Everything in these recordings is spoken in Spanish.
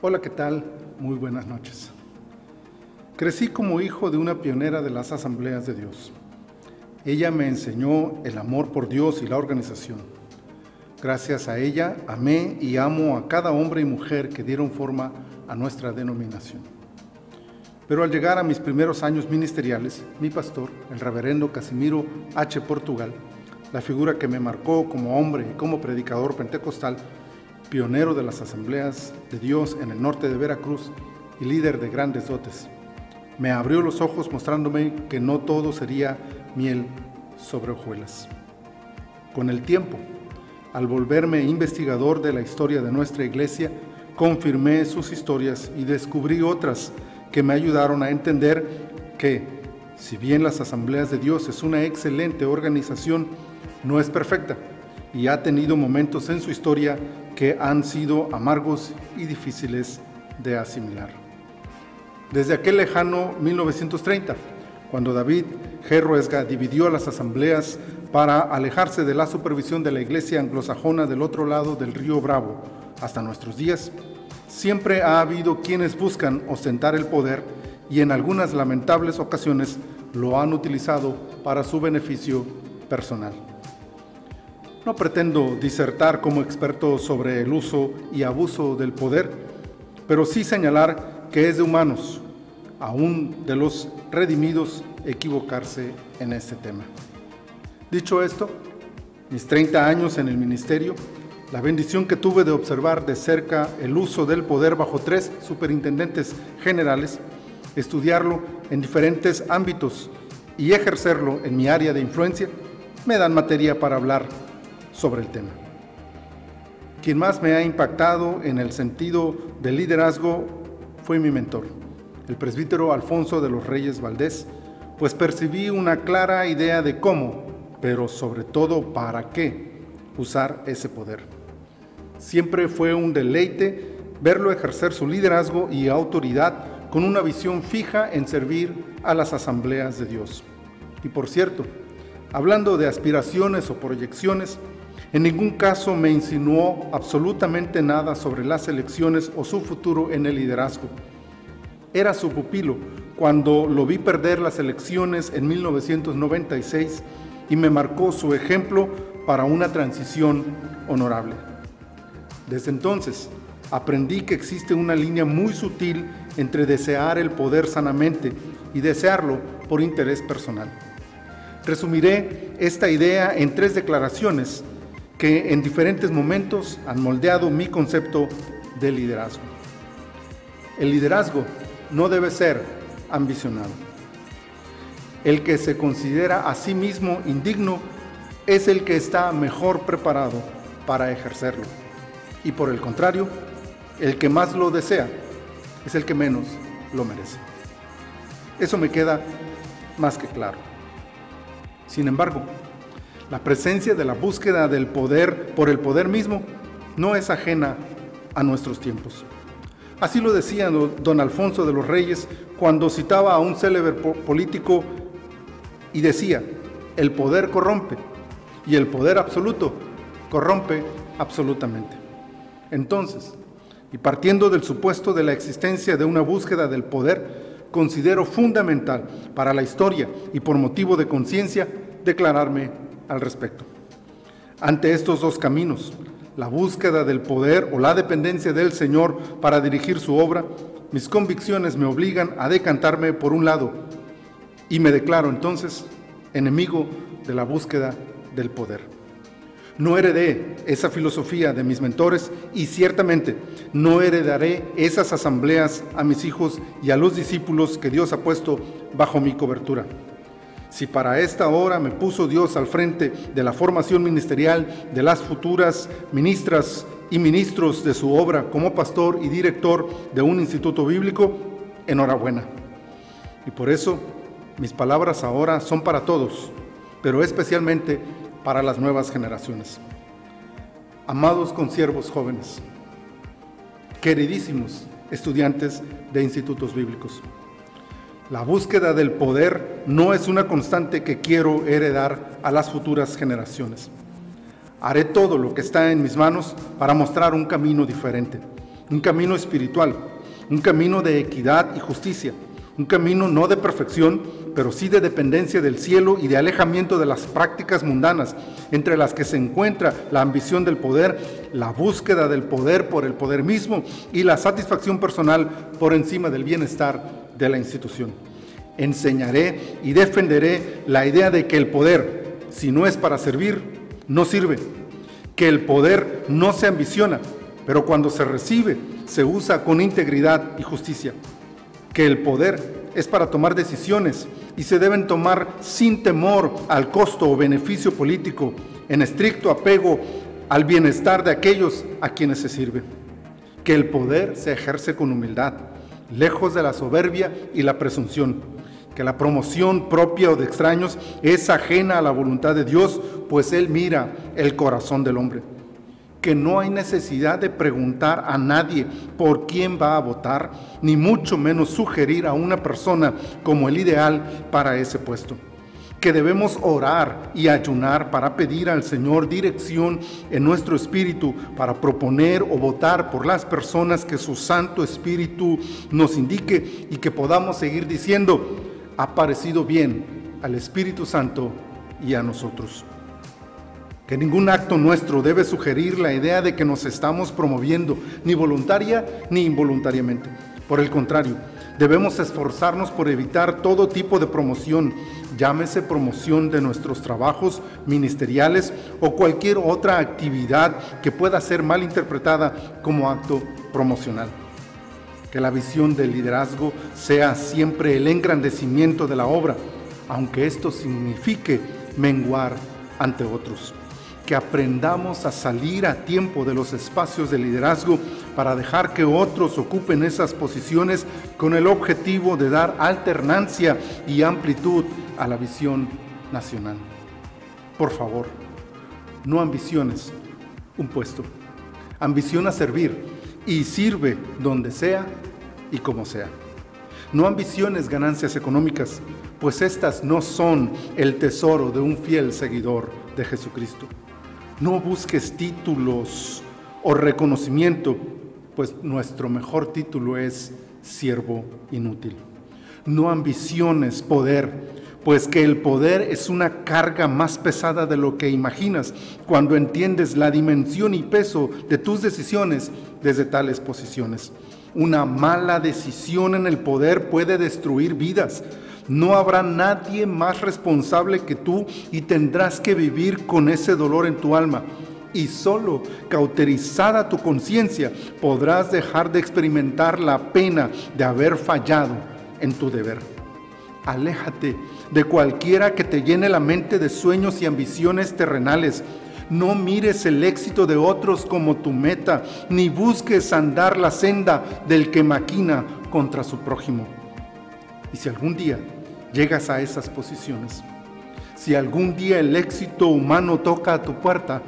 Hola, ¿qué tal? Muy buenas noches. Crecí como hijo de una pionera de las asambleas de Dios. Ella me enseñó el amor por Dios y la organización. Gracias a ella amé y amo a cada hombre y mujer que dieron forma a nuestra denominación. Pero al llegar a mis primeros años ministeriales, mi pastor, el reverendo Casimiro H. Portugal, la figura que me marcó como hombre y como predicador pentecostal, pionero de las asambleas de Dios en el norte de Veracruz y líder de grandes dotes. Me abrió los ojos mostrándome que no todo sería miel sobre hojuelas. Con el tiempo, al volverme investigador de la historia de nuestra iglesia, confirmé sus historias y descubrí otras que me ayudaron a entender que, si bien las asambleas de Dios es una excelente organización, no es perfecta y ha tenido momentos en su historia que han sido amargos y difíciles de asimilar. Desde aquel lejano 1930, cuando David G. Ruesga dividió las asambleas para alejarse de la supervisión de la iglesia anglosajona del otro lado del río Bravo hasta nuestros días, siempre ha habido quienes buscan ostentar el poder y en algunas lamentables ocasiones lo han utilizado para su beneficio personal. No pretendo disertar como experto sobre el uso y abuso del poder, pero sí señalar que es de humanos, aún de los redimidos, equivocarse en este tema. Dicho esto, mis 30 años en el ministerio, la bendición que tuve de observar de cerca el uso del poder bajo tres superintendentes generales, estudiarlo en diferentes ámbitos y ejercerlo en mi área de influencia, me dan materia para hablar sobre el tema. Quien más me ha impactado en el sentido del liderazgo fue mi mentor, el presbítero Alfonso de los Reyes Valdés, pues percibí una clara idea de cómo, pero sobre todo para qué usar ese poder. Siempre fue un deleite verlo ejercer su liderazgo y autoridad con una visión fija en servir a las asambleas de Dios. Y por cierto, hablando de aspiraciones o proyecciones, en ningún caso me insinuó absolutamente nada sobre las elecciones o su futuro en el liderazgo. Era su pupilo cuando lo vi perder las elecciones en 1996 y me marcó su ejemplo para una transición honorable. Desde entonces, aprendí que existe una línea muy sutil entre desear el poder sanamente y desearlo por interés personal. Resumiré esta idea en tres declaraciones que en diferentes momentos han moldeado mi concepto de liderazgo. El liderazgo no debe ser ambicionado. El que se considera a sí mismo indigno es el que está mejor preparado para ejercerlo. Y por el contrario, el que más lo desea es el que menos lo merece. Eso me queda más que claro. Sin embargo, la presencia de la búsqueda del poder por el poder mismo no es ajena a nuestros tiempos. Así lo decía don Alfonso de los Reyes cuando citaba a un célebre político y decía, el poder corrompe y el poder absoluto corrompe absolutamente. Entonces, y partiendo del supuesto de la existencia de una búsqueda del poder, considero fundamental para la historia y por motivo de conciencia declararme al respecto. Ante estos dos caminos, la búsqueda del poder o la dependencia del Señor para dirigir su obra, mis convicciones me obligan a decantarme por un lado y me declaro entonces enemigo de la búsqueda del poder. No heredé esa filosofía de mis mentores y ciertamente no heredaré esas asambleas a mis hijos y a los discípulos que Dios ha puesto bajo mi cobertura. Si para esta hora me puso Dios al frente de la formación ministerial de las futuras ministras y ministros de su obra como pastor y director de un instituto bíblico, enhorabuena. Y por eso mis palabras ahora son para todos, pero especialmente para las nuevas generaciones. Amados consiervos jóvenes, queridísimos estudiantes de institutos bíblicos. La búsqueda del poder no es una constante que quiero heredar a las futuras generaciones. Haré todo lo que está en mis manos para mostrar un camino diferente. un camino espiritual, un camino de equidad y justicia, un camino no de perfección, pero sí de dependencia del cielo y de alejamiento de las prácticas mundanas, entre las que se encuentra la ambición del poder, la búsqueda del poder por el poder mismo y la satisfacción personal por encima del bienestar de la institución. Enseñaré y defenderé la idea de que el poder, si no es para servir, no sirve, que el poder no se ambiciona, pero cuando se recibe, se usa con integridad y justicia que el poder es para tomar decisiones y se deben tomar sin temor al costo o beneficio político, en estricto apego al bienestar de aquellos a quienes se sirve. Que el poder se ejerce con humildad, lejos de la soberbia y la presunción. Que la promoción propia o de extraños es ajena a la voluntad de Dios, pues Él mira el corazón del hombre que no hay necesidad de preguntar a nadie por quién va a votar, ni mucho menos sugerir a una persona como el ideal para ese puesto. Que debemos orar y ayunar para pedir al Señor dirección en nuestro espíritu para proponer o votar por las personas que su Santo Espíritu nos indique y que podamos seguir diciendo, ha parecido bien al Espíritu Santo y a nosotros que ningún acto nuestro debe sugerir la idea de que nos estamos promoviendo, ni voluntaria ni involuntariamente. Por el contrario, debemos esforzarnos por evitar todo tipo de promoción, llámese promoción de nuestros trabajos ministeriales o cualquier otra actividad que pueda ser mal interpretada como acto promocional. Que la visión del liderazgo sea siempre el engrandecimiento de la obra, aunque esto signifique menguar ante otros que aprendamos a salir a tiempo de los espacios de liderazgo para dejar que otros ocupen esas posiciones con el objetivo de dar alternancia y amplitud a la visión nacional. Por favor, no ambiciones un puesto, ambiciona servir y sirve donde sea y como sea. No ambiciones ganancias económicas, pues estas no son el tesoro de un fiel seguidor de Jesucristo. No busques títulos o reconocimiento, pues nuestro mejor título es siervo inútil. No ambiciones poder, pues que el poder es una carga más pesada de lo que imaginas cuando entiendes la dimensión y peso de tus decisiones desde tales posiciones. Una mala decisión en el poder puede destruir vidas, no habrá nadie más responsable que tú y tendrás que vivir con ese dolor en tu alma. Y solo cauterizada tu conciencia podrás dejar de experimentar la pena de haber fallado en tu deber. Aléjate de cualquiera que te llene la mente de sueños y ambiciones terrenales. No mires el éxito de otros como tu meta, ni busques andar la senda del que maquina contra su prójimo. Y si algún día llegas a esas posiciones. Si algún día el éxito humano toca a tu puerta,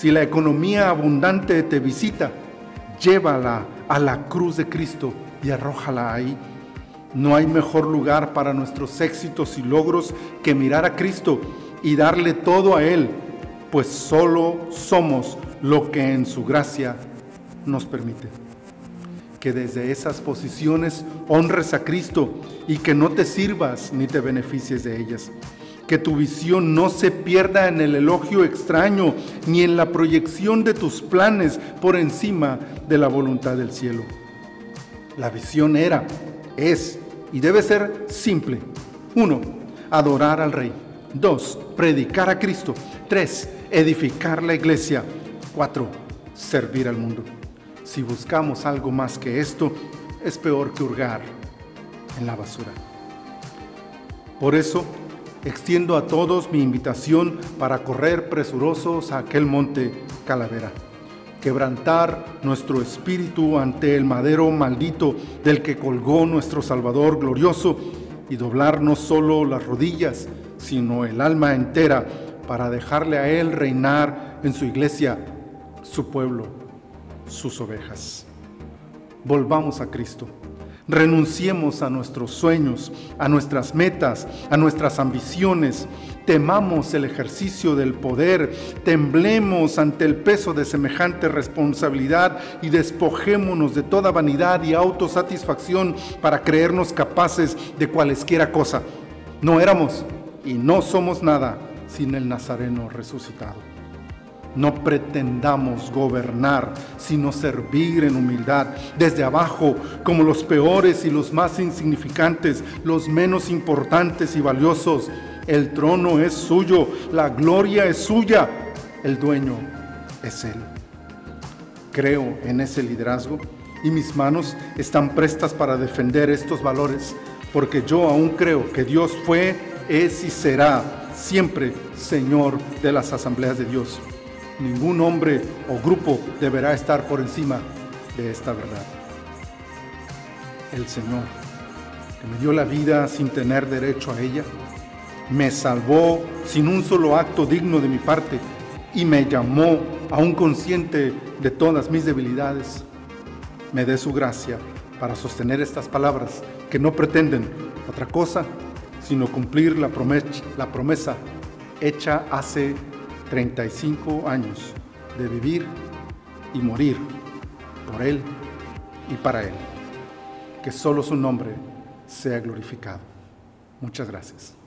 si la economía abundante te visita, llévala a la cruz de Cristo y arrójala ahí. No hay mejor lugar para nuestros éxitos y logros que mirar a Cristo y darle todo a Él, pues solo somos lo que en su gracia nos permite que desde esas posiciones honres a Cristo y que no te sirvas ni te beneficies de ellas. Que tu visión no se pierda en el elogio extraño ni en la proyección de tus planes por encima de la voluntad del cielo. La visión era, es y debe ser simple. Uno, adorar al Rey. Dos, predicar a Cristo. Tres, edificar la iglesia. Cuatro, servir al mundo. Si buscamos algo más que esto, es peor que hurgar en la basura. Por eso, extiendo a todos mi invitación para correr presurosos a aquel monte Calavera, quebrantar nuestro espíritu ante el madero maldito del que colgó nuestro Salvador glorioso y doblar no solo las rodillas, sino el alma entera para dejarle a Él reinar en su iglesia, su pueblo sus ovejas. Volvamos a Cristo. Renunciemos a nuestros sueños, a nuestras metas, a nuestras ambiciones. Temamos el ejercicio del poder, temblemos ante el peso de semejante responsabilidad y despojémonos de toda vanidad y autosatisfacción para creernos capaces de cualesquiera cosa. No éramos y no somos nada sin el Nazareno resucitado. No pretendamos gobernar, sino servir en humildad, desde abajo, como los peores y los más insignificantes, los menos importantes y valiosos. El trono es suyo, la gloria es suya, el dueño es Él. Creo en ese liderazgo y mis manos están prestas para defender estos valores, porque yo aún creo que Dios fue, es y será siempre Señor de las asambleas de Dios ningún hombre o grupo deberá estar por encima de esta verdad. El Señor, que me dio la vida sin tener derecho a ella, me salvó sin un solo acto digno de mi parte y me llamó aún consciente de todas mis debilidades. Me dé su gracia para sostener estas palabras que no pretenden otra cosa sino cumplir la promesa, la promesa hecha hace 35 años de vivir y morir por Él y para Él. Que solo su nombre sea glorificado. Muchas gracias.